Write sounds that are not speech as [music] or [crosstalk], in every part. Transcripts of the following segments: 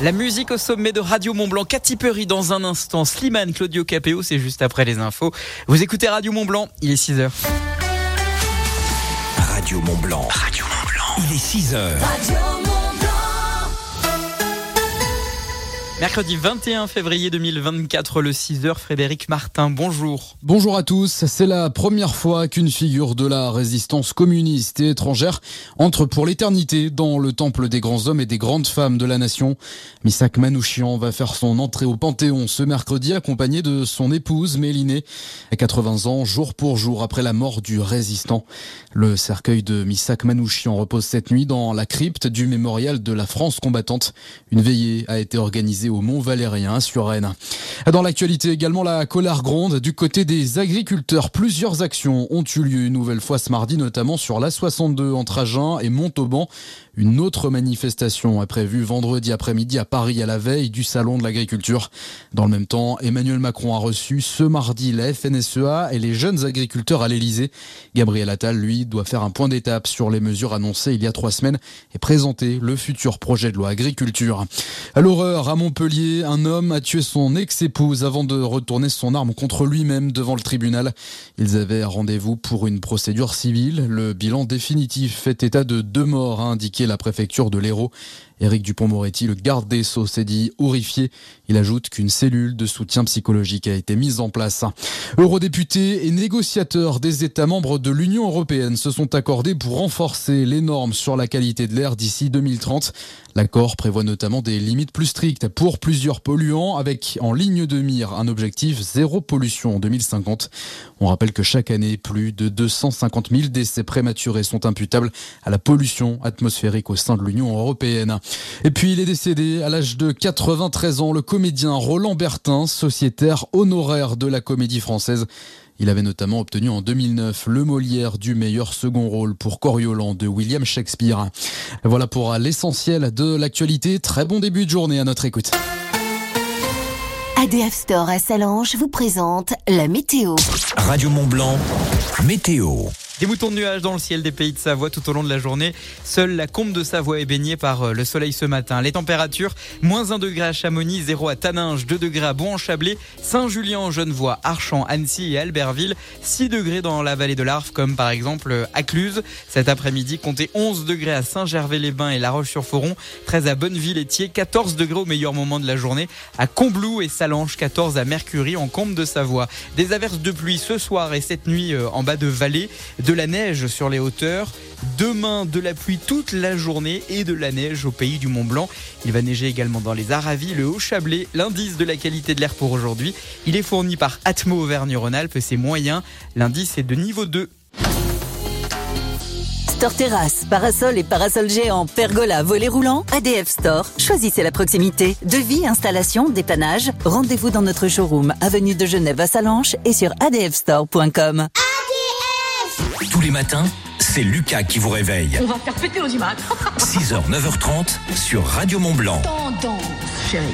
La musique au sommet de Radio Mont Blanc, Katy Perry dans un instant, Slimane, Claudio Capéo, c'est juste après les infos. Vous écoutez Radio Mont Blanc, il est 6 h Radio Mont Blanc. Radio Mont Blanc. Il est 6 Mercredi 21 février 2024, le 6h, Frédéric Martin, bonjour. Bonjour à tous. C'est la première fois qu'une figure de la résistance communiste et étrangère entre pour l'éternité dans le temple des grands hommes et des grandes femmes de la nation. Misak Manouchian va faire son entrée au Panthéon ce mercredi accompagné de son épouse Mélinée, à 80 ans, jour pour jour après la mort du résistant. Le cercueil de Misak Manouchian repose cette nuit dans la crypte du mémorial de la France combattante. Une veillée a été organisée au Mont Valérien sur Rennes. Dans l'actualité également, la colère gronde du côté des agriculteurs. Plusieurs actions ont eu lieu une nouvelle fois ce mardi, notamment sur l'A62 entre Agen et Montauban. Une autre manifestation est prévue vendredi après-midi à Paris à la veille du Salon de l'agriculture. Dans le même temps, Emmanuel Macron a reçu ce mardi la FNSEA et les jeunes agriculteurs à l'Elysée. Gabriel Attal, lui, doit faire un point d'étape sur les mesures annoncées il y a trois semaines et présenter le futur projet de loi agriculture. À l'horreur, à Montpellier, un homme a tué son ex-épouse avant de retourner son arme contre lui-même devant le tribunal. Ils avaient rendez-vous pour une procédure civile. Le bilan définitif fait état de deux morts, a indiqué la préfecture de l'Hérault. Éric Dupont-Moretti, le garde des Sceaux, s'est dit horrifié. Il ajoute qu'une cellule de soutien psychologique a été mise en place. Eurodéputés et négociateurs des États membres de l'Union européenne se sont accordés pour renforcer les normes sur la qualité de l'air d'ici 2030. L'accord prévoit notamment des limites plus strictes pour plusieurs polluants avec en ligne de mire un objectif zéro pollution en 2050. On rappelle que chaque année, plus de 250 000 décès prématurés sont imputables à la pollution atmosphérique au sein de l'Union européenne. Et puis il est décédé à l'âge de 93 ans, le comédien Roland Bertin, sociétaire honoraire de la comédie française. Il avait notamment obtenu en 2009 le Molière du meilleur second rôle pour Coriolan de William Shakespeare. Voilà pour l'essentiel de l'actualité. Très bon début de journée à notre écoute. ADF Store à Salange vous présente la météo. Radio Mont Blanc, météo. Des moutons de nuages dans le ciel des pays de Savoie tout au long de la journée. Seule la combe de Savoie est baignée par euh, le soleil ce matin. Les températures, moins 1 degré à Chamonix, 0 à Taninges, 2 degrés à Bon-en-Chablais, Saint-Julien, Genevois, Archamps, Annecy et Albertville, 6 degrés dans la vallée de l'Arve, comme par exemple euh, à Cluse. Cet après-midi, comptez 11 degrés à Saint-Gervais-les-Bains et La Roche-sur-Foron, 13 à Bonneville-Étier, 14 degrés au meilleur moment de la journée, à Combloux et Salange, 14 à Mercury en combe de Savoie. Des averses de pluie ce soir et cette nuit euh, en bas de vallée, de la neige sur les hauteurs. Demain, de la pluie toute la journée et de la neige au pays du Mont Blanc. Il va neiger également dans les Aravis, le Haut-Chablais. L'indice de la qualité de l'air pour aujourd'hui, il est fourni par Atmo Auvergne-Rhône-Alpes. C'est moyen. L'indice est de niveau 2. Store terrasse, parasol et parasol géant, pergola, volet roulant, ADF Store. Choisissez la proximité. Devis, installation, dépannage. Rendez-vous dans notre showroom, avenue de Genève à Salanches et sur adfstore.com. Tous les matins, c'est Lucas qui vous réveille. On va faire péter l'audimat. 6h, 9h30 sur Radio Mont Blanc. Tendance, chérie.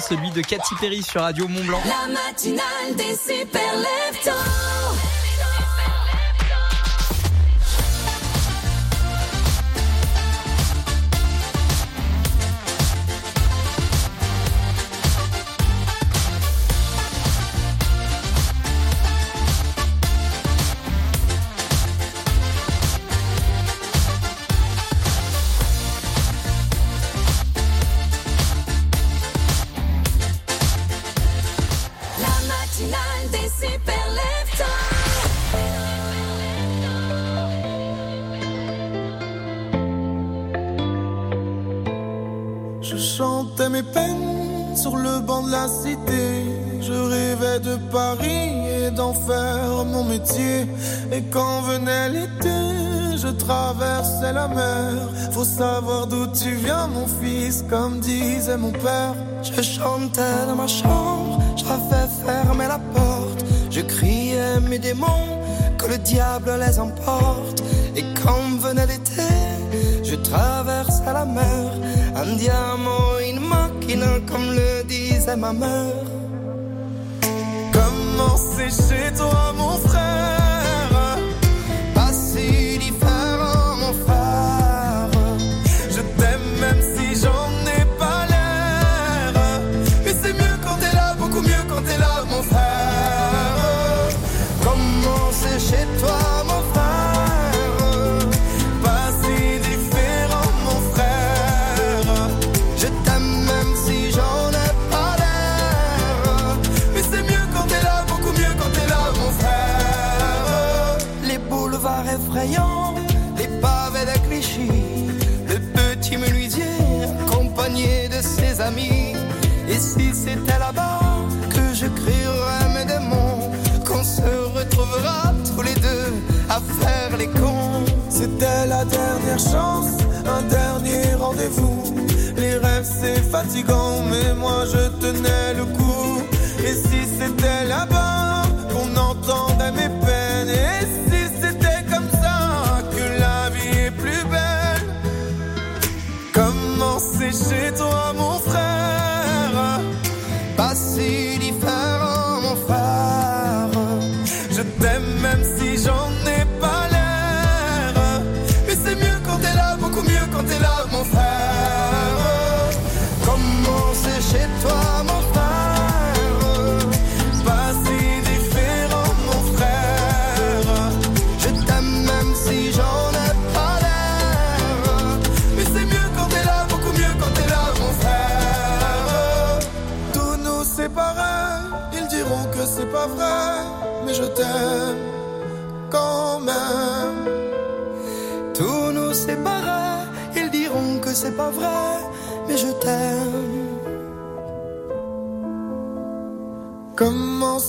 Celui de Katy Perry sur Radio Mont Blanc. La matinale des super leftos. Mon père. Je chantais dans ma chambre, j'avais fermé la porte. Je criais mes démons, que le diable les emporte. Et quand venait l'été, je traversais la mer. Un diamant, une machine, comme le disait ma mère. Comment c'est chez toi, C'était la dernière chance, un dernier rendez-vous. Les rêves c'est fatigant, mais moi je tenais le coup. Et si c'était là-bas qu'on entendait mes peines, et si c'était comme ça que la vie est plus belle? Comment c'est chez toi, mon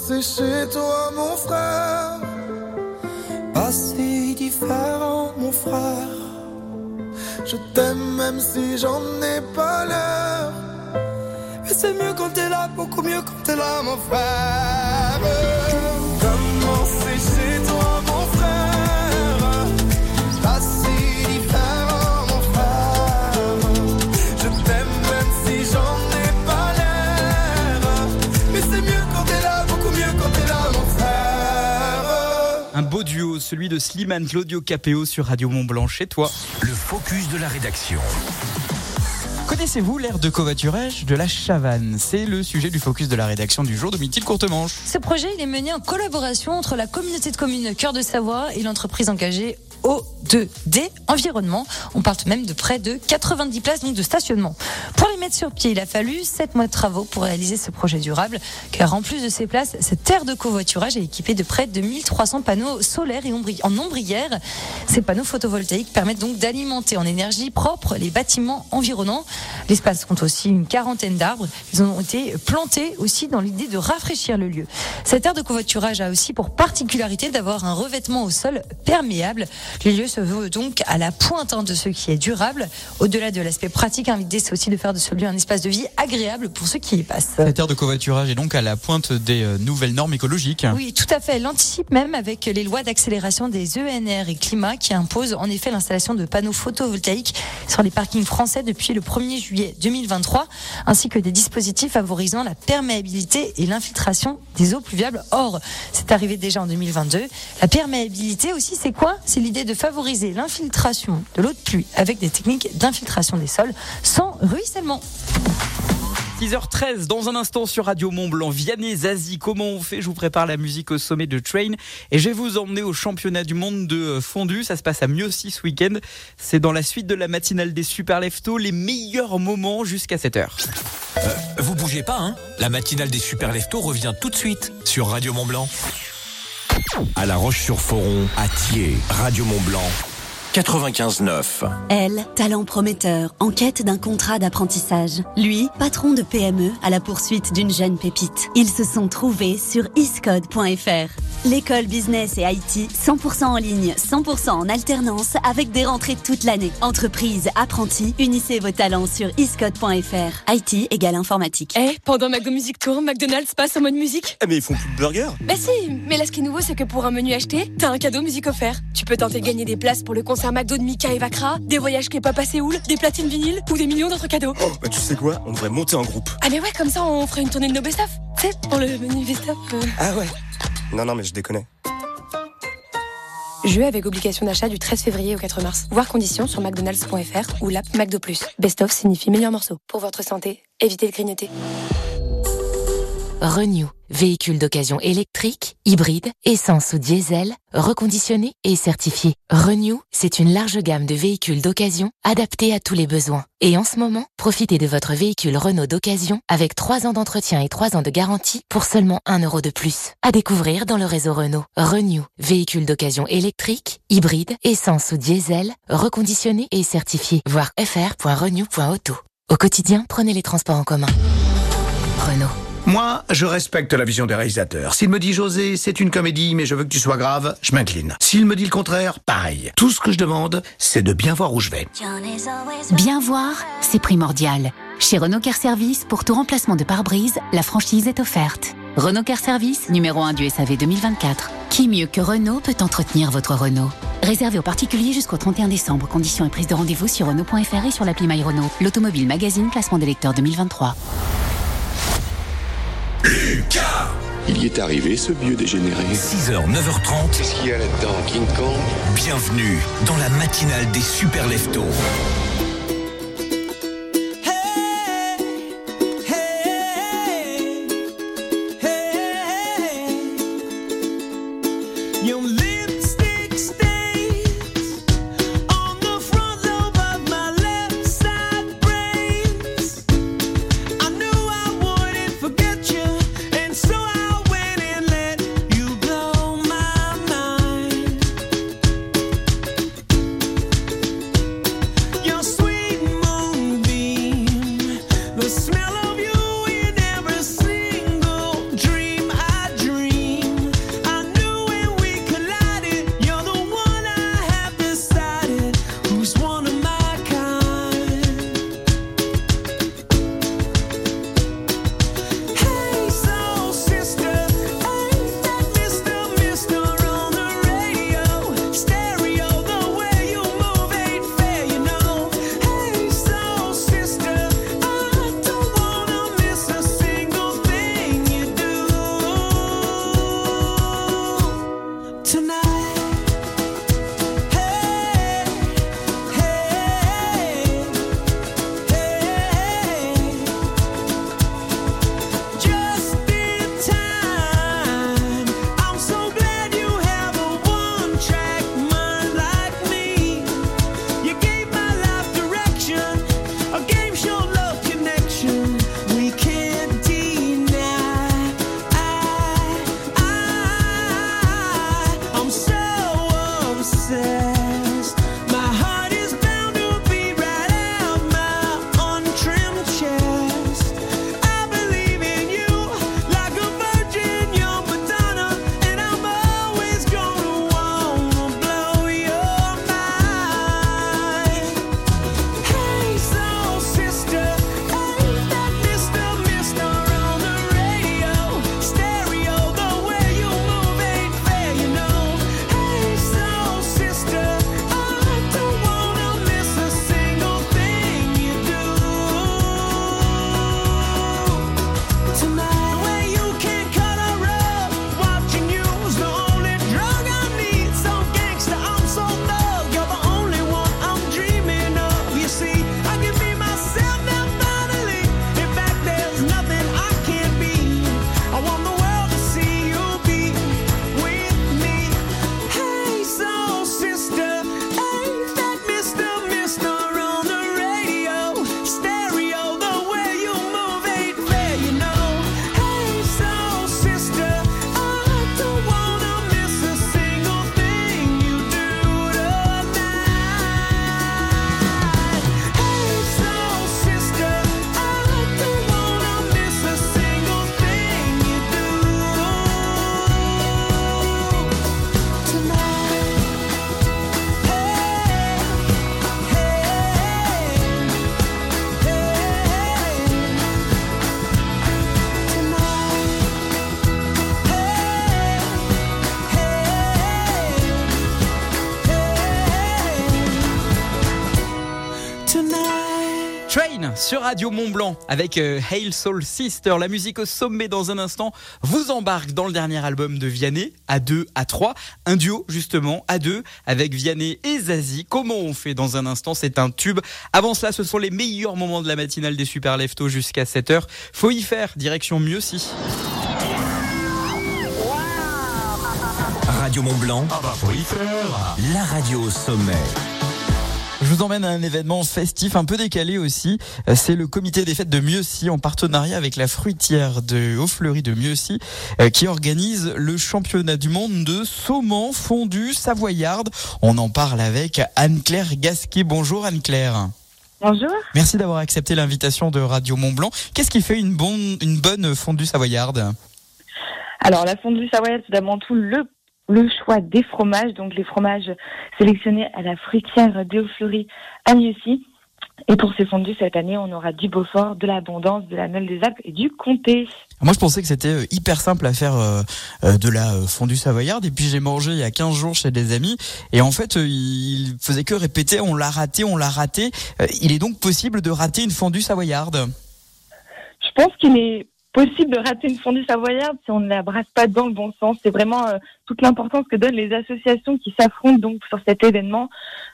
C'est chez toi, mon frère Pas si différent, mon frère. Je t'aime même si j'en ai pas l'air. Mais c'est mieux quand t'es là, beaucoup mieux quand t'es là, mon frère. Celui de Slimane Claudio Capéo sur Radio Mont Blanc chez toi. Le focus de la rédaction. Connaissez-vous l'aire de covoiturage de la Chavanne C'est le sujet du focus de la rédaction du jour de de Courtemanche. Ce projet il est mené en collaboration entre la communauté de communes Cœur de Savoie et l'entreprise engagée O2D Environnement. On parle même de près de 90 places donc de stationnement. Pour les mettre sur pied, il a fallu 7 mois de travaux pour réaliser ce projet durable, car en plus de ces places, cette aire de covoiturage est équipée de près de 1300 panneaux solaires et en ombrière. Ces panneaux photovoltaïques permettent donc d'alimenter en énergie propre les bâtiments environnants. L'espace compte aussi une quarantaine d'arbres. Ils ont été plantés aussi dans l'idée de rafraîchir le lieu. Cette aire de covoiturage a aussi pour particularité d'avoir un revêtement au sol perméable. Le lieu se veut donc à la pointe hein, de ce qui est durable. Au-delà de l'aspect pratique, l'idée c'est aussi de faire de ce lieu un espace de vie agréable pour ceux qui y passent. Cette aire de covoiturage est donc à la pointe des euh, nouvelles normes écologiques. Oui, tout à fait. Elle anticipe même avec les lois d'accélération des ENR et climat qui imposent en effet l'installation de panneaux photovoltaïques sur les parkings français depuis le 1er juillet 2023, ainsi que des dispositifs favorisant la perméabilité et l'infiltration des eaux pluviables. Or, c'est arrivé déjà en 2022. La perméabilité aussi, c'est quoi? C'est l'idée de favoriser l'infiltration de l'eau de pluie avec des techniques d'infiltration des sols sans ruissellement. 6h13 dans un instant sur Radio Mont Blanc. Vianney Zazie, comment on fait? Je vous prépare la musique au sommet de Train et je vais vous emmener au championnat du monde de fondu. Ça se passe à Mieuxy ce week-end. C'est dans la suite de la matinale des Super Leftos, les meilleurs moments jusqu'à 7h. Vous bougez pas, hein? La matinale des super leftos revient tout de suite sur Radio Mont Blanc. À La Roche-sur-Foron, à Thiers, Radio Mont Blanc, 95.9. Elle, talent prometteur, en quête d'un contrat d'apprentissage. Lui, patron de PME à la poursuite d'une jeune pépite. Ils se sont trouvés sur iscode.fr. L'école business et IT 100% en ligne, 100% en alternance avec des rentrées toute l'année. Entreprise, apprentis, unissez vos talents sur iscode.fr. IT égale informatique. Eh, pendant McDo Music Tour, McDonald's passe en mode musique Eh mais ils font plus de burgers Bah si, mais là ce qui est nouveau c'est que pour un menu acheté, t'as un cadeau musique offert. Tu peux tenter de gagner des places pour le concert McDo de Mika et Vakra, des voyages K-pop à Séoul, des platines vinyles ou des millions d'autres cadeaux. Oh bah tu sais quoi? On devrait monter en groupe Ah mais ouais, comme ça on ferait une tournée de nos best-of. Tu sais, pour le menu best-of. euh. Ah ouais Non non mais je déconne Jeu avec obligation d'achat du 13 février au 4 mars. Voir conditions sur mcdonalds.fr ou l'app McDo+. Best-of signifie meilleur morceau. Pour votre santé, évitez de grignoter. Renew, véhicule d'occasion électrique, hybride, essence ou diesel, reconditionné et certifié. Renew, c'est une large gamme de véhicules d'occasion adaptés à tous les besoins. Et en ce moment, profitez de votre véhicule Renault d'occasion avec 3 ans d'entretien et 3 ans de garantie pour seulement 1 euro de plus. À découvrir dans le réseau Renault. Renew, véhicule d'occasion électrique, hybride, essence ou diesel, reconditionné et certifié. Voir fr.renew.auto. Au quotidien, prenez les transports en commun. Renault. Moi, je respecte la vision des réalisateurs. S'il me dit José, c'est une comédie, mais je veux que tu sois grave, je m'incline. S'il me dit le contraire, pareil. Tout ce que je demande, c'est de bien voir où je vais. Bien voir, c'est primordial. Chez Renault Care Service, pour tout remplacement de pare-brise, la franchise est offerte. Renault Care Service, numéro 1 du SAV 2024. Qui mieux que Renault peut entretenir votre Renault? Réservé aux particuliers jusqu'au 31 décembre. Conditions et prise de rendez-vous sur Renault.fr et sur l'appli My Renault. L'automobile magazine classement des lecteurs 2023. Il y est arrivé, ce vieux dégénéré. 6h, 9h30. Qu'est-ce qu'il y a là-dedans, King Kong? Bienvenue dans la matinale des super leftos. Radio Mont Blanc avec euh, Hail Soul Sister. La musique au sommet dans un instant vous embarque dans le dernier album de Vianney, à 2, à 3. Un duo justement, à 2, avec Vianney et Zazie. Comment on fait dans un instant? C'est un tube. Avant cela, ce sont les meilleurs moments de la matinale des Super Leftos jusqu'à 7h. Faut y faire, direction mieux si. Radio Mont Blanc. La radio au sommet. Je vous emmène à un événement festif un peu décalé aussi. Euh, C'est le comité des fêtes de Mieuxy en partenariat avec la fruitière de Haut-Fleury de Mieuxy euh, qui organise le championnat du monde de saumon fondu savoyarde. On en parle avec Anne-Claire Gasquet. Bonjour Anne-Claire. Bonjour. Merci d'avoir accepté l'invitation de Radio Mont Blanc. Qu'est-ce qui fait une bonne, une bonne fondue savoyarde? Alors, la fondue savoyarde, c'est d'abord tout le, le choix des fromages, donc les fromages sélectionnés à la fruitière d'Eau-Fleury à Nieussy. Et pour ces fondues, cette année, on aura du Beaufort, de l'Abondance, de la Meule des Alpes et du Comté. Moi, je pensais que c'était euh, hyper simple à faire euh, euh, de la fondue savoyarde. Et puis, j'ai mangé il y a 15 jours chez des amis. Et en fait, il faisait que répéter, on l'a raté, on l'a raté. Il est donc possible de rater une fondue savoyarde? Je pense qu'il est possible de rater une fondue savoyarde si on ne la brasse pas dans le bon sens. C'est vraiment euh, toute l'importance que donnent les associations qui s'affrontent donc sur cet événement.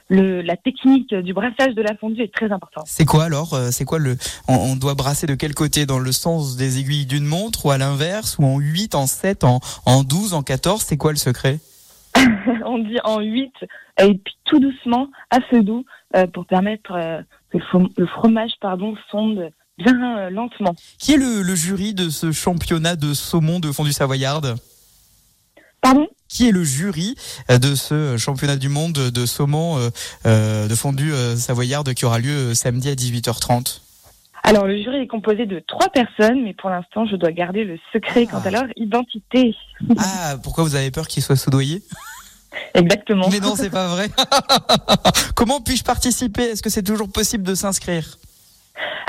Le, la technique du brassage de la fondue est très importante. C'est quoi alors Euh, C'est quoi le on, on doit brasser de quel côté? Dans le sens des aiguilles d'une montre ou à l'inverse? Ou en 8, en 7, en, en 12, en 14 C'est quoi le secret? [laughs] On dit en 8 et puis tout doucement, à feu doux, euh, pour permettre euh, que le fromage pardon fonde bien euh, lentement. Qui est le, le jury de ce championnat de saumon de fondue savoyarde? Pardon? Qui est le jury euh, de ce championnat du monde de saumon euh, de fondue savoyarde qui aura lieu samedi à 18h30 Alors le jury est composé de trois personnes, mais pour l'instant je dois garder le secret quant à leur identité. [laughs] Ah, pourquoi vous avez peur qu'il soit soudoyé Exactement. Mais non, c'est pas vrai. [laughs] Comment puis-je participer? Est-ce que c'est toujours possible de s'inscrire?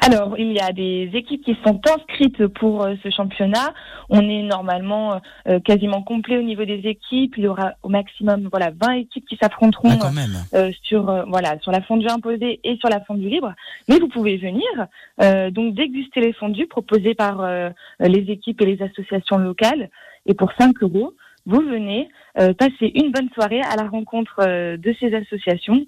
Alors, il y a des équipes qui sont inscrites pour euh, ce championnat. On est normalement euh, quasiment complet au niveau des équipes. Il y aura au maximum voilà 20 équipes qui s'affronteront Ah, même. euh, sur euh, voilà sur la fondue imposée et sur la fondue libre. Mais vous pouvez venir euh, donc déguster les fondues proposées par euh, les équipes et les associations locales. Et pour 5 euros, vous venez euh, passer une bonne soirée à la rencontre euh, de ces associations,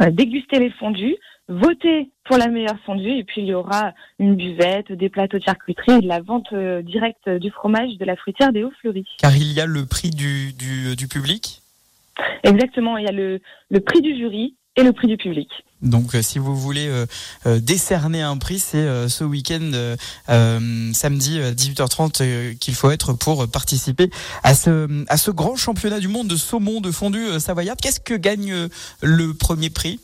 euh, déguster les fondues, voter pour la meilleure fondue et puis il y aura une buvette, des plateaux de charcuterie et de la vente euh, directe du fromage de la fruitière des Hauts-Fleuris. Car il y a le prix du, du, du public? Exactement, il y a le, le prix du jury et le prix du public. Donc, euh, si vous voulez euh, euh, décerner un prix, c'est euh, ce week-end, euh, euh, samedi à 18h30, euh, qu'il faut être pour participer à ce, à ce grand championnat du monde de saumon de fondue euh, savoyarde. Qu'est-ce que gagne euh, le premier prix?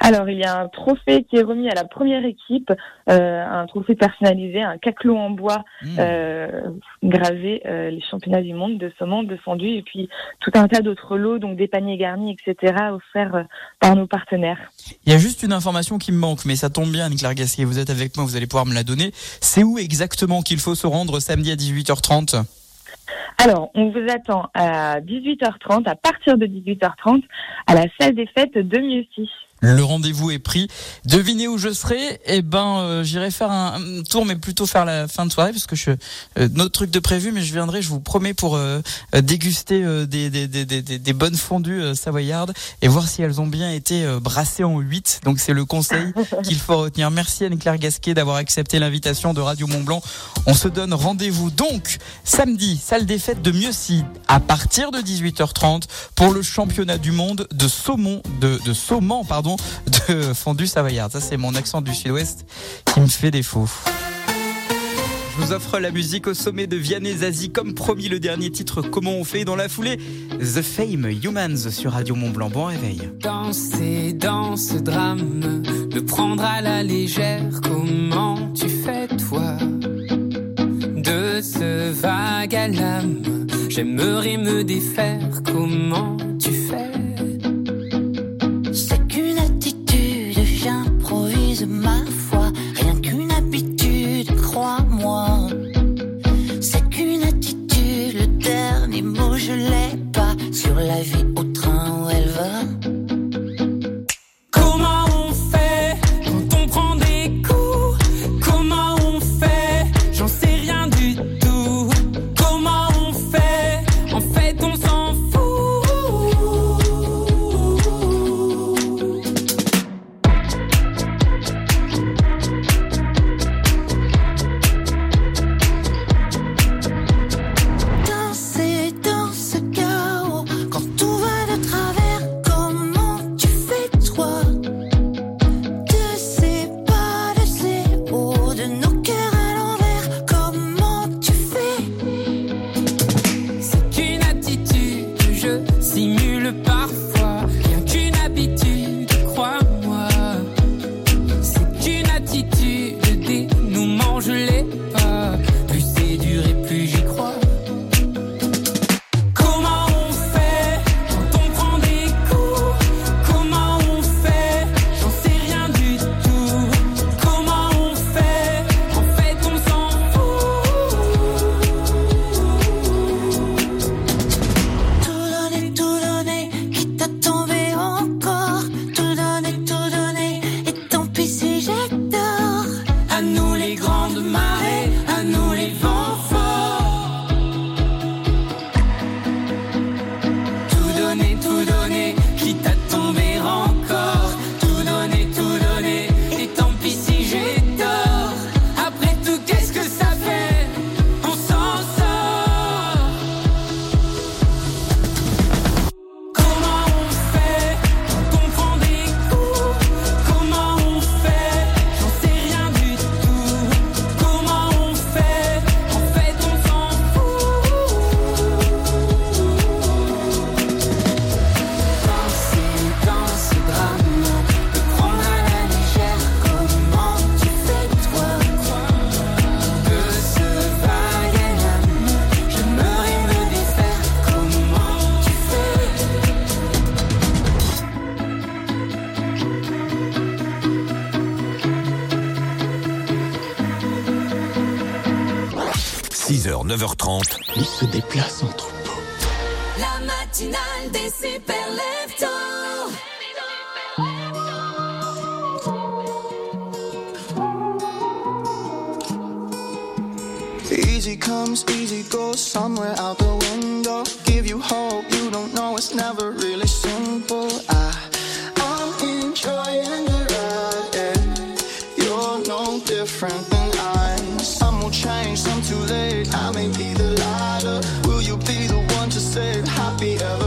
Alors, il y a un trophée qui est remis à la première équipe, euh, un trophée personnalisé, un caclot en bois euh, gravé, euh, les championnats du monde de saumon, de fondue, et puis tout un tas d'autres lots, donc des paniers garnis, etc., offerts par nos partenaires. Il y a juste une information qui me manque, mais ça tombe bien, Anne-Claire Gasquet, vous êtes avec moi, vous allez pouvoir me la donner. C'est où exactement qu'il faut se rendre samedi à 18h30 Alors, on vous attend à 18h30, à partir de 18h30, à la salle des fêtes de Mieuxy. Le rendez-vous est pris. Devinez où je serai Eh ben, euh, j'irai faire un, un tour, mais plutôt faire la fin de soirée, parce que je euh, notre truc de prévu, mais je viendrai, je vous promets, pour euh, déguster euh, des, des, des, des, des- des bonnes fondues euh, savoyardes et voir si elles ont bien été euh, brassées en 8. Donc c'est le conseil [laughs] qu'il faut retenir. Merci Anne-Claire Gasquet d'avoir accepté l'invitation de Radio Mont Blanc. On se donne rendez-vous donc samedi, salle des fêtes de Mieuxy, à partir de 18h30 pour le championnat du monde de saumon, de, de saumon, pardon, de fondue savoyarde. Ça, c'est mon accent du sud-ouest qui me fait défaut. Je vous offre la musique au sommet de Vianney Zazie, comme promis le dernier titre Comment on fait dans la foulée The Fame Humans sur Radio Mont Blanc. Bon réveil. Danser dans ce drame, le prendre à la légère, comment tu fais toi? De ce vague à l'âme, j'aimerais me défaire, comment dernier mot je l'ai pas. Sur la vie au train où elle va. Different than I. Some will change, some too late. I may be the lighter. Will you be the one to say happy ever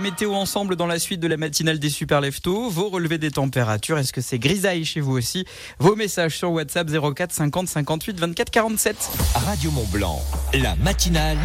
la météo ensemble dans la suite de la matinale des super leftos. Vos relevés des températures, est-ce que c'est grisaille chez vous aussi? Vos messages sur WhatsApp 04 50 58 24 47. Radio Mont Blanc, la matinale.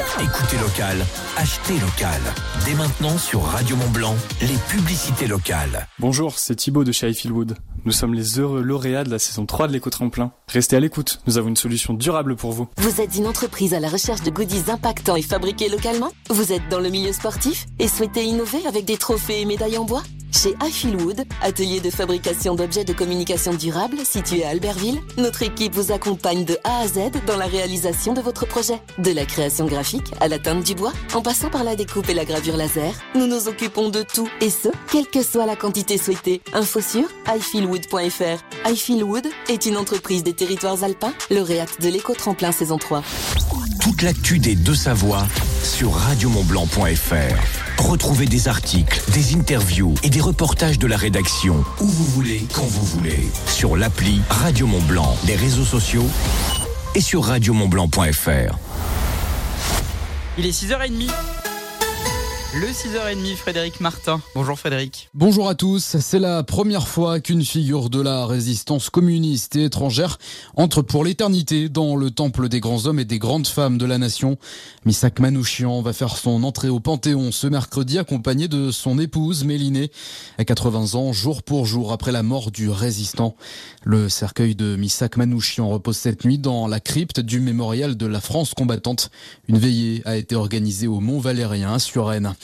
Écoutez local, achetez local. Dès maintenant sur Radio Mont Blanc, les publicités locales. Bonjour, c'est Thibaut de chez Highfieldwood. Nous sommes les heureux lauréats de la saison 3 de l'éco-tremplin. Restez à l'écoute, nous avons une solution durable pour vous. Vous êtes une entreprise à la recherche de goodies impactants et fabriqués localement? Vous êtes dans le milieu sportif et souhaitez innover avec des trophées et médailles en bois? Chez Highfieldwood, atelier de fabrication d'objets de communication durable situé à Albertville, notre équipe vous accompagne de A à Z dans la réalisation de votre projet. De la création graphique à la teinte du bois, en passant par la découpe et la gravure laser, nous nous occupons de tout et ce, quelle que soit la quantité souhaitée. Info sur highfieldwood.fr. Highfieldwood est une entreprise des territoires alpins, lauréate de l'éco-tremplin saison 3. Toute l'actu des Deux-Savoies sur radiomontblanc.fr. Retrouvez des articles, des interviews et des reportages de la rédaction où vous voulez, quand vous voulez. Sur l'appli Radio Mont Blanc, les réseaux sociaux et sur radiomontblanc.fr. Il est 6h30. Le 6h30, Frédéric Martin. Bonjour Frédéric. Bonjour à tous. C'est la première fois qu'une figure de la résistance communiste et étrangère entre pour l'éternité dans le temple des grands hommes et des grandes femmes de la nation. Misak Manouchian va faire son entrée au Panthéon ce mercredi accompagné de son épouse Mélinée, à 80 ans, jour pour jour après la mort du résistant. Le cercueil de Misak Manouchian repose cette nuit dans la crypte du mémorial de la France combattante. Une veillée a été organisée au Mont Valérien à Suresnes.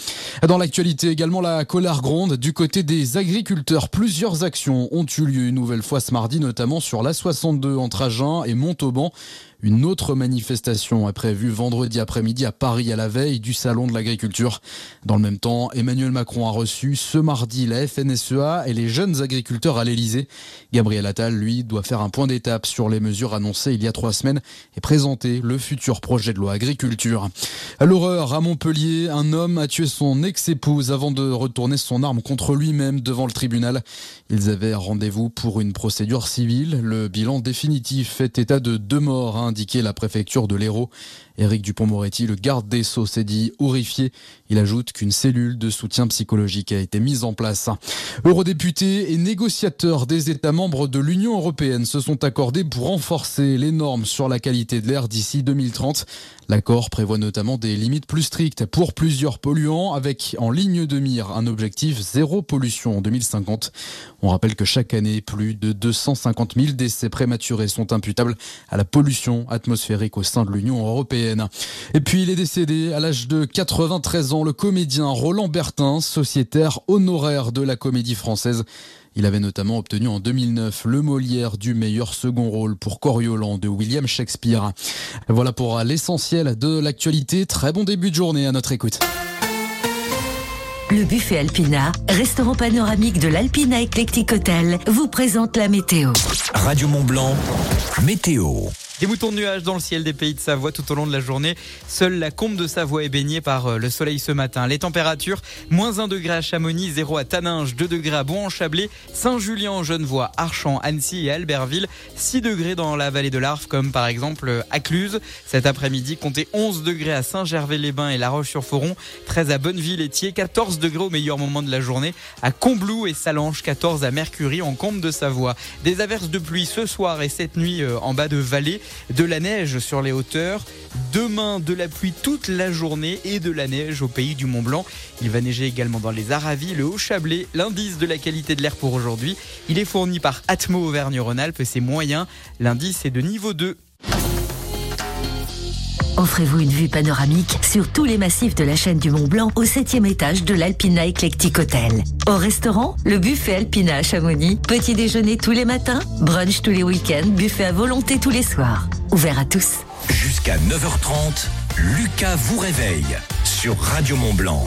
Dans l'actualité également, la colère gronde du côté des agriculteurs. Plusieurs actions ont eu lieu une nouvelle fois ce mardi, notamment sur l'A62 entre Agen et Montauban. Une autre manifestation est prévue vendredi après-midi à Paris à la veille du Salon de l'agriculture. Dans le même temps, Emmanuel Macron a reçu ce mardi la FNSEA et les jeunes agriculteurs à l'Elysée. Gabriel Attal, lui, doit faire un point d'étape sur les mesures annoncées il y a trois semaines et présenter le futur projet de loi agriculture. À l'horreur, à Montpellier, un homme a tué son ex-épouse avant de retourner son arme contre lui-même devant le tribunal. Ils avaient rendez-vous pour une procédure civile. Le bilan définitif fait état de deux morts, a indiqué la préfecture de l'Hérault. Éric Dupont-Moretti, le garde des Sceaux, s'est dit horrifié. Il ajoute qu'une cellule de soutien psychologique a été mise en place. Eurodéputés et négociateurs des États membres de l'Union européenne se sont accordés pour renforcer les normes sur la qualité de l'air d'ici 2030. L'accord prévoit notamment des limites plus strictes pour plusieurs polluants avec en ligne de mire un objectif zéro pollution en 2050. On rappelle que chaque année, plus de 250 000 décès prématurés sont imputables à la pollution atmosphérique au sein de l'Union européenne. Et puis il est décédé à l'âge de 93 ans, le comédien Roland Bertin, sociétaire honoraire de la comédie française. Il avait notamment obtenu en 2009 le Molière du meilleur second rôle pour Coriolan de William Shakespeare. Voilà pour l'essentiel de l'actualité. Très bon début de journée à notre écoute. Le buffet Alpina, restaurant panoramique de l'Alpina Eclectic Hotel, vous présente la météo. Radio Mont Blanc, météo. Des moutons de nuages dans le ciel des pays de Savoie tout au long de la journée. Seule la combe de Savoie est baignée par euh, le soleil ce matin. Les températures, moins 1 degré à Chamonix, 0 à Taninges, 2 degrés à Bon-en-Chablais, Saint-Julien, Genevois, Archamps, Annecy et Albertville, 6 degrés dans la vallée de l'Arve comme par exemple à Cluse. Cet après-midi, comptez 11 degrés à Saint-Gervais-les-Bains et La Roche-sur-Foron, 13 à Bonneville et Thiers, 14 degrés au meilleur moment de la journée à Combloux et Salange, 14 à Mercury en combe de Savoie. Des averses de pluie ce soir et cette nuit euh, en bas de vallée de la neige sur les hauteurs. Demain, de la pluie toute la journée et de la neige au pays du Mont Blanc. Il va neiger également dans les Aravis, le Haut-Chablais. L'indice de la qualité de l'air pour aujourd'hui, il est fourni par Atmo Auvergne-Rhône-Alpes. C'est moyen. L'indice est de niveau 2. Offrez-vous une vue panoramique sur tous les massifs de la chaîne du Mont Blanc au 7 étage de l'Alpina Eclectic Hotel. Au restaurant, le buffet Alpina à Chamonix. Petit déjeuner tous les matins, brunch tous les week-ends, buffet à volonté tous les soirs. Ouvert à tous. Jusqu'à 9h30, Lucas vous réveille sur Radio Mont Blanc.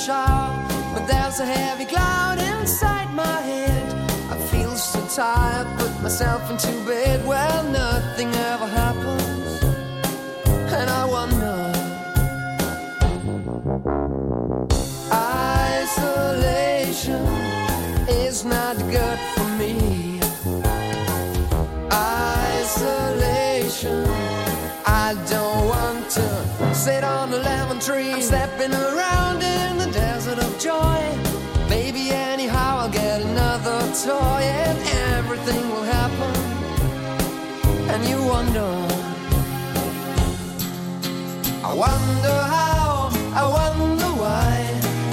Shower, but there's a heavy cloud inside my head. I feel so tired, put myself into bed. Well, nothing ever happens, and I wonder. Isolation is not good for me. Isolation. I don't want to sit on a lemon tree. I'm stepping around in the of joy. Baby, anyhow, I'll get another toy and everything will happen. And you wonder, I wonder how, I wonder why.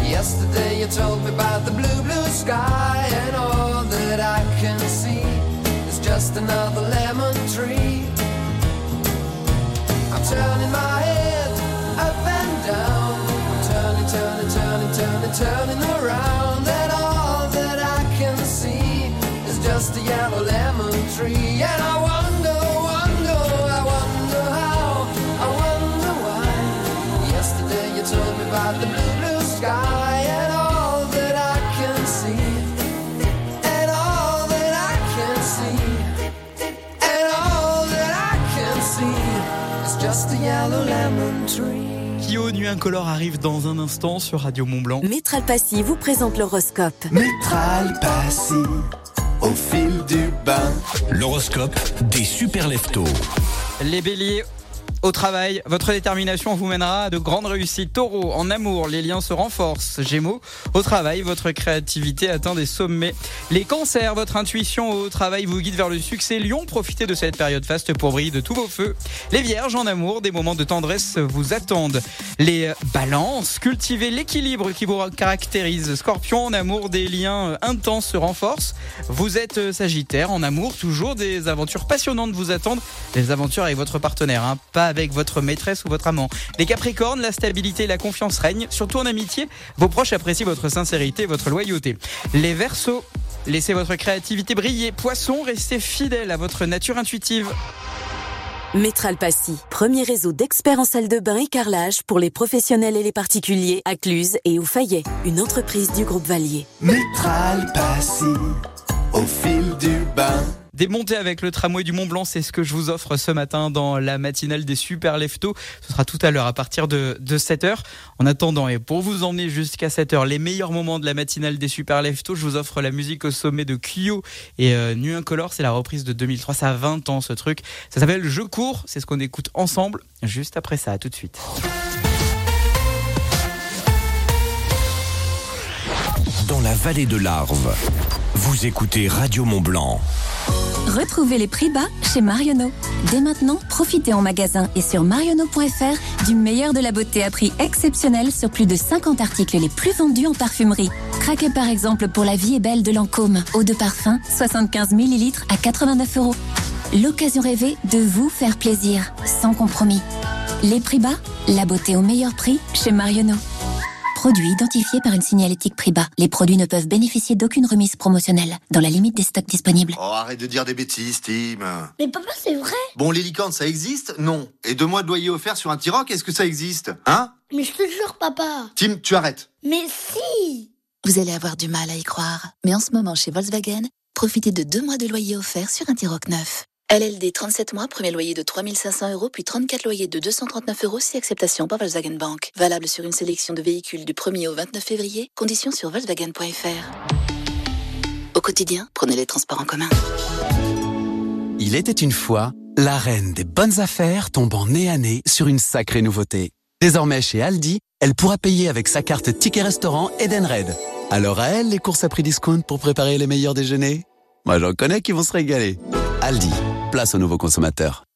Yesterday you told me about the blue, blue sky, and all that I can see is just another lemon tree. I'm turning my head turning, around, and all that I can see is just a yellow lemon tree. Nuit Incolore arrive dans un instant sur Radio Mont Blanc. Métral Passy vous présente l'horoscope. Métral passé au fil du bain. L'horoscope des super leftos. Les béliers. Au travail, votre détermination vous mènera à de grandes réussites. Taureau, en amour, les liens se renforcent. Gémeaux, au travail, votre créativité atteint des sommets. Les cancers, votre intuition au travail vous guide vers le succès. Lion, profitez de cette période faste pour briller de tous vos feux. Les vierges, en amour, des moments de tendresse vous attendent. Les balances, cultivez l'équilibre qui vous caractérise. Scorpion, en amour, des liens intenses se renforcent. Vous êtes sagittaire, en amour, toujours des aventures passionnantes vous attendent. Des aventures avec votre partenaire, hein, pas avec votre maîtresse ou votre amant. Les Capricornes, la stabilité et la confiance règnent, surtout en amitié. Vos proches apprécient votre sincérité et votre loyauté. Les Verseaux, laissez votre créativité briller. Poissons, restez fidèles à votre nature intuitive. Métral Passy, premier réseau d'experts en salle de bain et carrelage pour les professionnels et les particuliers à Cluse et au Fayet, une entreprise du groupe Valier. Métral passé au fil du bain. Des montées avec le tramway du Mont Blanc, c'est ce que je vous offre ce matin dans la matinale des Super Leftos. Ce sera tout à l'heure à partir de, de 7h. En attendant, et pour vous emmener jusqu'à 7h, les meilleurs moments de la matinale des Super Leftos, je vous offre la musique au sommet de Kyo et euh, Nuit Incolore. C'est la reprise de 2003. Ça a 20 ans ce truc. Ça s'appelle Je cours. C'est ce qu'on écoute ensemble juste après ça. À tout de suite. Dans la vallée de l'Arve, vous écoutez Radio Mont Blanc. Retrouvez les prix bas chez Marionneau. Dès maintenant, profitez en magasin et sur marionneau.fr du meilleur de la beauté à prix exceptionnel sur plus de 50 articles les plus vendus en parfumerie. Craquez par exemple pour La vie est belle de Lancôme. Eau de parfum, 75 ml à 89 euros. L'occasion rêvée de vous faire plaisir, sans compromis. Les prix bas, la beauté au meilleur prix chez Marionneau. Produit identifié par une signalétique prix bas. Les produits ne peuvent bénéficier d'aucune remise promotionnelle, dans la limite des stocks disponibles. Oh, arrête de dire des bêtises, Tim. Mais papa, c'est vrai Bon, les licornes, ça existe? Non. Et deux mois de loyer offert sur un T-Roc, est-ce que ça existe? Hein? Mais je te jure, papa Tim, tu arrêtes. Mais si Vous allez avoir du mal à y croire. Mais en ce moment, chez Volkswagen, profitez de deux mois de loyer offert sur un T-Roc neuf. LLD 37 mois, premier loyer de 3500 euros, puis 34 loyers de 239 euros si acceptation par Volkswagen Bank. Valable sur une sélection de véhicules du 1er au 29 février. Conditions sur Volkswagen.fr. Au quotidien, prenez les transports en commun. Il était une fois, la reine des bonnes affaires tombant nez à nez sur une sacrée nouveauté. Désormais chez Aldi, elle pourra payer avec sa carte Ticket Restaurant Edenred. Alors à elle les courses à prix discount pour préparer les meilleurs déjeuners? Moi j'en connais qui vont se régaler. Aldi, place aux nouveaux consommateurs.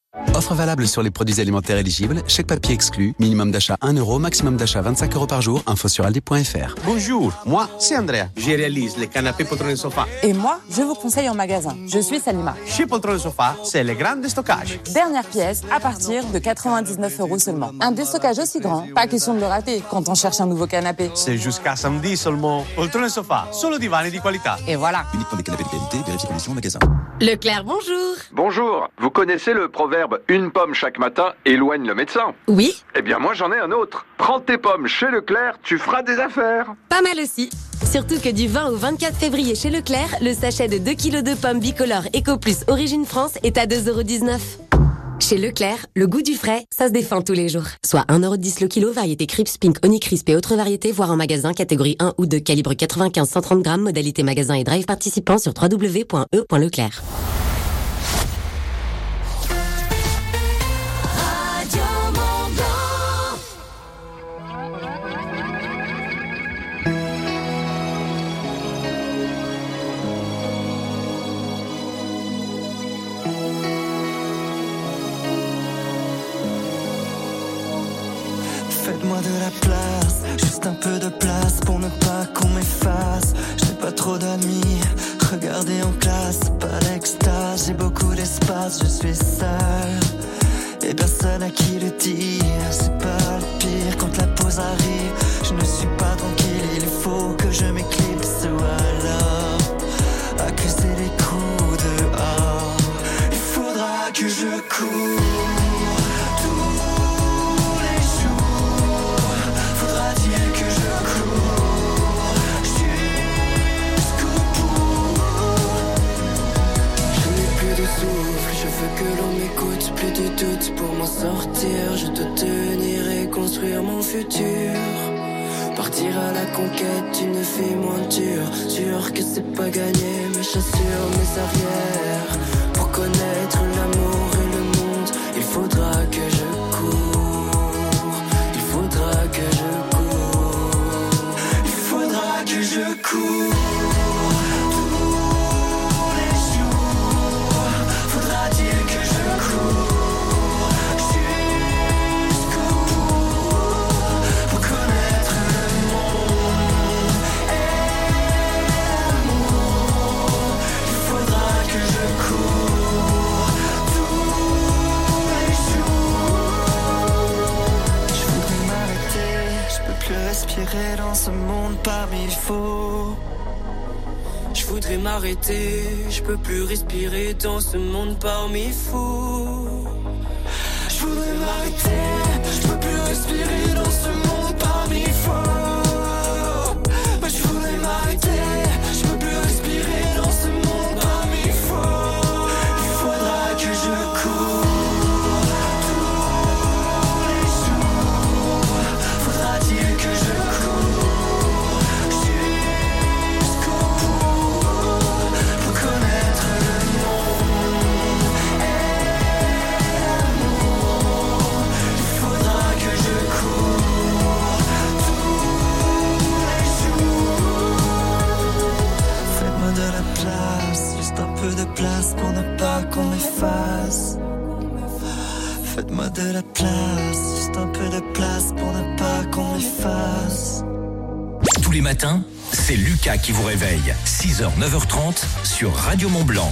Offre valable sur les produits alimentaires éligibles, chèque papier exclu, minimum d'achat 1 euro, maximum d'achat 25 euros par jour, info sur aldi.fr. Bonjour, moi c'est Andrea. Je réalise les canapés poltrons sofa. Et moi, je vous conseille en magasin. Je suis Salima. Chez Poltron Sofa, c'est le grand déstockage. Dernière pièce à partir de 99 euros seulement. Un déstockage aussi grand, pas question de le rater quand on cherche un nouveau canapé. C'est jusqu'à samedi seulement. Poltron Sofa, solo divani di qualità. Et voilà. Uniquement des canapés de qualité, vérifiez conditions magasin. Leclerc, bonjour. Bonjour, vous connaissez le proverbe une pomme chaque matin éloigne le médecin Oui, Eh bien moi j'en ai un autre. Prends tes pommes chez Leclerc, tu feras des affaires. pas mal aussi. Surtout que du 20 au 24 février chez Leclerc, le sachet de 2 kg de pommes bicolores Eco Plus Origine France est à 2,19€. Chez Leclerc, le goût du frais, ça se défend tous les jours. Soit 1,10€ le kilo, variété Crips, Pink, Honeycrisp et autres variétés, voire en magasin catégorie 1 ou 2, calibre 95-130 grammes, modalité magasin et drive participant sur www.e.leclerc. place, juste un peu de place pour ne pas qu'on m'efface. J'ai pas trop d'amis, regardez en classe, pas l'extase, j'ai beaucoup d'espace, je suis seul. Et personne à qui le dire conquête, une fille moins dure. Sûr que c'est pas gagné, mes chaussures, mes arrières. Pour connaître l'amour parmi les. Je voudrais m'arrêter, je peux plus respirer dans ce monde parmi fous. Je voudrais m'arrêter. c'est Lucas qui vous réveille. 6h, 9h30 sur Radio Mont Blanc.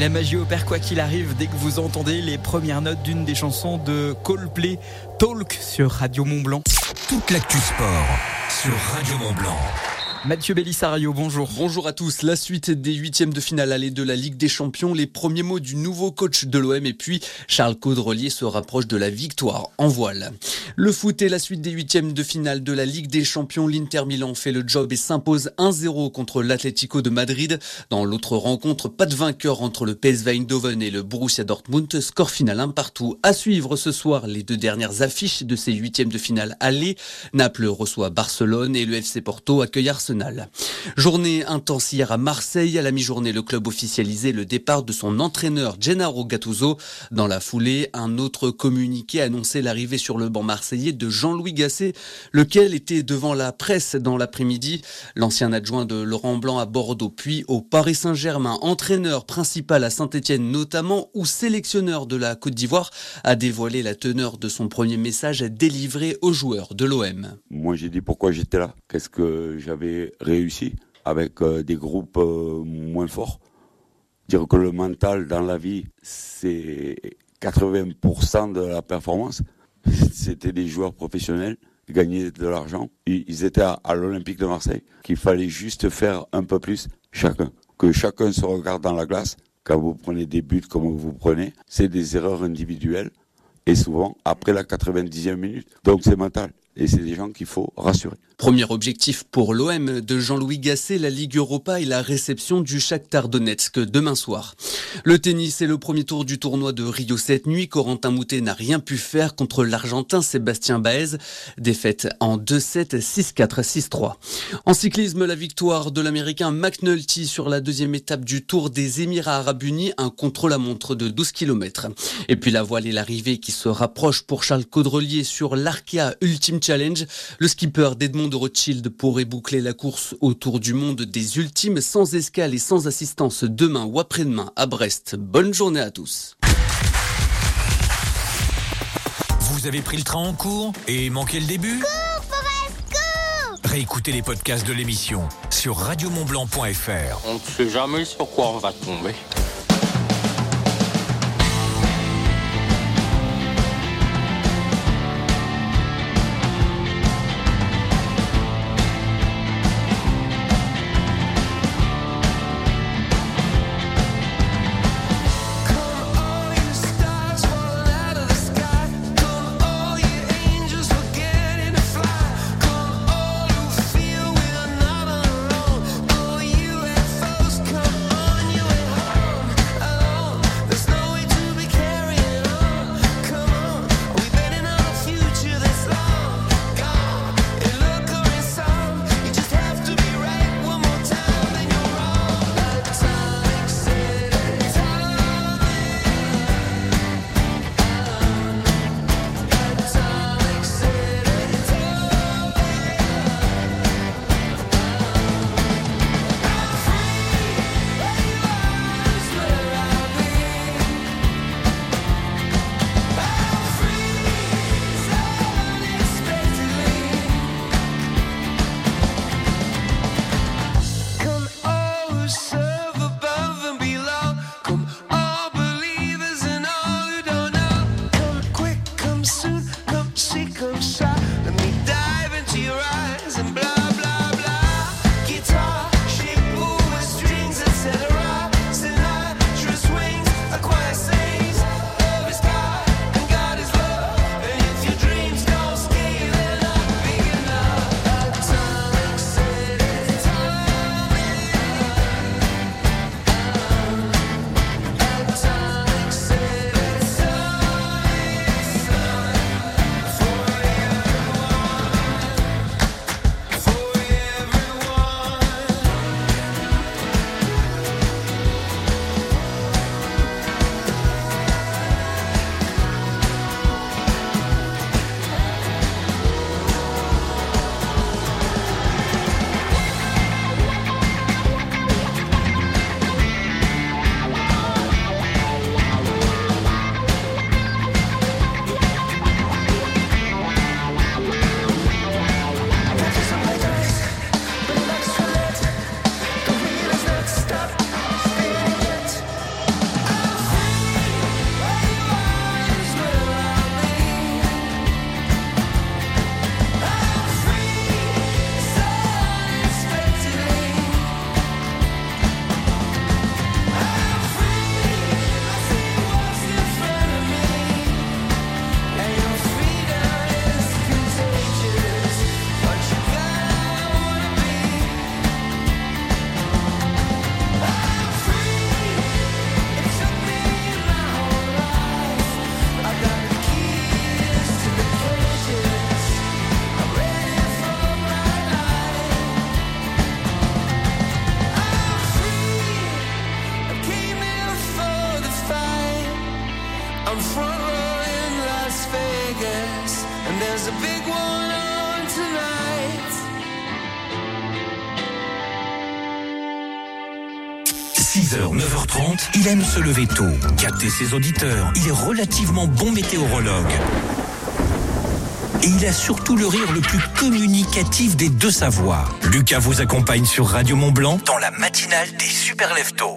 Et la magie opère quoi qu'il arrive dès que vous entendez les premières notes d'une des chansons de Coldplay, Talk sur Radio Mont Blanc. Toute l'actu sport sur Radio Mont Blanc. Mathieu Bellissario, bonjour. Bonjour à tous. La suite des huitièmes de finale aller de la Ligue des Champions, les premiers mots du nouveau coach de l'OM et puis Charles Caudrelier se rapproche de la victoire en voile. Le foot et la suite des huitièmes de finale de la Ligue des Champions, l'Inter Milan fait le job et s'impose 1-0 contre l'Atlético de Madrid. Dans l'autre rencontre, pas de vainqueur entre le PSV Eindhoven et le Borussia Dortmund. Score final un partout. À suivre ce soir les deux dernières affiches de ces huitièmes de finale aller. Naples reçoit Barcelone et le FC Porto accueille Arsenal. Journée intense hier à Marseille. À la mi-journée, le club officialisait le départ de son entraîneur Gennaro Gattuso. Dans la foulée, un autre communiqué annonçait l'arrivée sur le banc marseillais de Jean-Louis Gasset, lequel était devant la presse dans l'après-midi. L'ancien adjoint de Laurent Blanc à Bordeaux, puis au Paris Saint-Germain, entraîneur principal à Saint-Etienne notamment, ou sélectionneur de la Côte d'Ivoire, a dévoilé la teneur de son premier message délivré aux joueurs de l'OM. Moi, j'ai dit pourquoi j'étais là. Qu'est-ce que j'avais réussi avec euh, des groupes euh, moins forts. Dire que le mental dans la vie, c'est 80% de la performance. C'était des joueurs professionnels, ils gagnaient de l'argent. Ils étaient à l'Olympique de Marseille, qu'il fallait juste faire un peu plus chacun. Que chacun se regarde dans la glace. Quand vous prenez des buts comme vous prenez, c'est des erreurs individuelles. Et souvent, après la 90e minute. Donc c'est mental. Et c'est des gens qu'il faut rassurer. Premier objectif pour l'OM de Jean-Louis Gasset, la Ligue Europa et la réception du Shakhtar Donetsk demain soir. Le tennis est le premier tour du tournoi de Rio cette nuit. Corentin Moutet n'a rien pu faire contre l'Argentin Sébastien Baez. Défaite en 2-7, 6-4, 6-3. En cyclisme, la victoire de l'Américain McNulty sur la deuxième étape du Tour des Émirats Arabes Unis, un contre-la-montre de 12 km. Et puis la voile et l'arrivée qui se rapprochent pour Charles Caudrelier sur l'Arkea Ultimate Challenge. Le skipper d'Edmond de Rothschild pourrait boucler la course autour du monde des ultimes sans escale et sans assistance demain ou après-demain à Brest. Bonne journée à tous. Vous avez pris le train en cours et manqué le début? Réécoutez les podcasts de l'émission sur radiomontblanc.fr. On ne sait jamais sur quoi on va tomber. Il aime se lever tôt, capter ses auditeurs. Il est relativement bon météorologue. Et il a surtout le rire le plus communicatif des deux savoirs. Lucas vous accompagne sur Radio Mont Blanc dans la matinale des super leftos.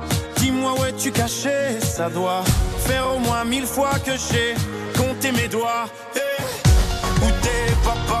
dis-moi où es-tu caché Ça doit faire au moins mille fois que j'ai compté mes doigts. Eh, Où papa,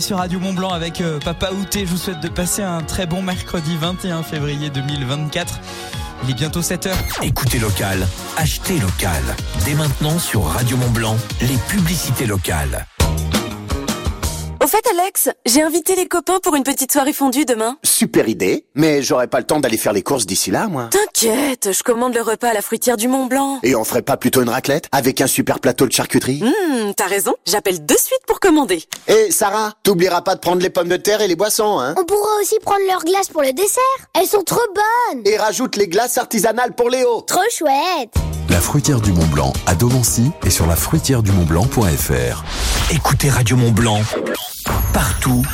Sur Radio Mont Blanc avec euh, Papa Outé. Je vous souhaite de passer un très bon mercredi 21 février 2024. Il est bientôt 7h. Écoutez local, achetez local. Dès maintenant sur Radio Mont Blanc, les publicités locales. Fait, Alex, j'ai invité les copains pour une petite soirée fondue demain. Super idée, mais j'aurai pas le temps d'aller faire les courses d'ici là, moi. T'inquiète, je commande le repas à la fruitière du Mont Blanc. Et on ferait pas plutôt une raclette avec un super plateau de charcuterie? Hum, t'as raison, j'appelle de suite pour commander. Et Sarah, t'oublieras pas de prendre les pommes de terre et les boissons, hein On pourra aussi prendre leurs glaces pour le dessert. Elles sont trop bonnes. Et rajoute les glaces artisanales pour Léo. Trop chouette. La fruitière du Mont Blanc à Domancy et sur la fruitière du Mont Blanc.fr. Écoutez Radio Mont Blanc partout,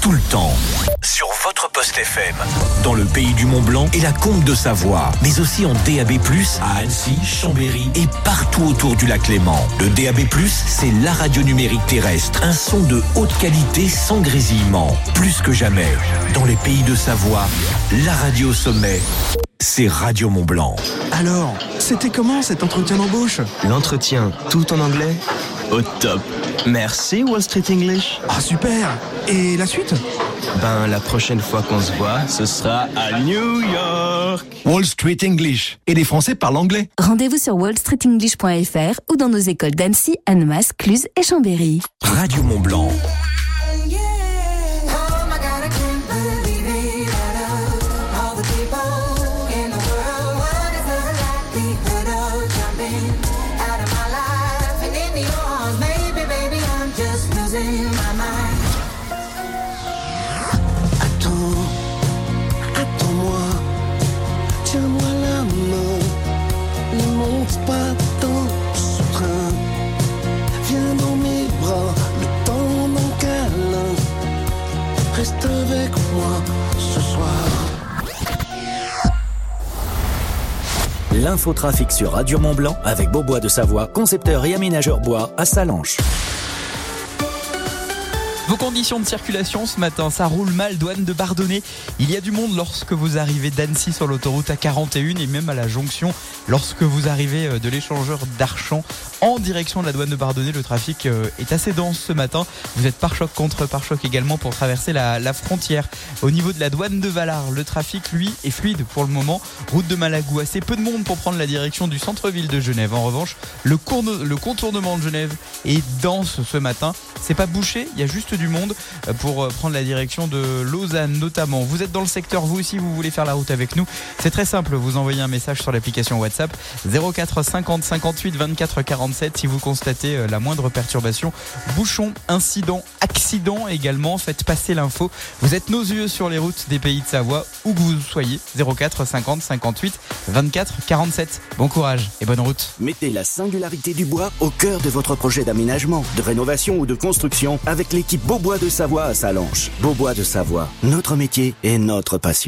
tout le temps. Sur votre poste FM, dans le pays du Mont Blanc et la Combe de Savoie, mais aussi en DAB+, à Annecy, Chambéry et partout autour du lac Léman. Le DAB+, c'est la radio numérique terrestre, un son de haute qualité sans grésillement. Plus que jamais, dans les pays de Savoie, la radio sommet, c'est Radio Mont Blanc. Alors, c'était comment cet entretien d'embauche? L'entretien, tout en anglais? Au top. Merci Wall Street English. Ah super Et la suite? Ben la prochaine fois qu'on se voit, ce sera à New York. Wall Street English. Et les Français parlent anglais. Rendez-vous sur wallstreetenglish.fr ou dans nos écoles d'Annecy, Annemasse, Cluse et Chambéry. Radio Mont Blanc. L'infotrafic sur Radio Mont Blanc avec Beaubois de Savoie, concepteur et aménageur bois à Salanches. Vos conditions de circulation ce matin, ça roule mal, douane de Bardonnay. Il y a du monde lorsque vous arrivez d'Annecy sur l'autoroute A41 et même à la jonction lorsque vous arrivez euh, de l'échangeur d'Archamps en direction de la douane de Bardonnay. Le trafic euh, est assez dense ce matin. Vous êtes par choc contre par choc également pour traverser la, frontière. Au niveau de la douane de Valar, le trafic lui est fluide pour le moment. Route de Malagou, assez peu de monde pour prendre la direction du centre-ville de Genève. En revanche, le, le contournement de Genève est dense ce matin. C'est pas bouché, il y a juste du monde euh, pour euh, prendre la direction de Lausanne notamment. Vous êtes dans le secteur, vous aussi, vous voulez faire la route avec nous. C'est très simple, vous envoyez un message sur l'application WhatsApp 04 50 58 24 47 si vous constatez euh, la moindre perturbation. Bouchon, incident, accident également, faites passer l'info. Vous êtes nos yeux sur les routes des pays de Savoie, où que vous soyez. 04 50 58 24 47. Bon courage et bonne route. Mettez la singularité du bois au cœur de votre projet d'aménagement, de rénovation ou de construction avec l'équipe Beaubois de Savoie à Salanches. Beaubois de Savoie, notre métier et notre passion.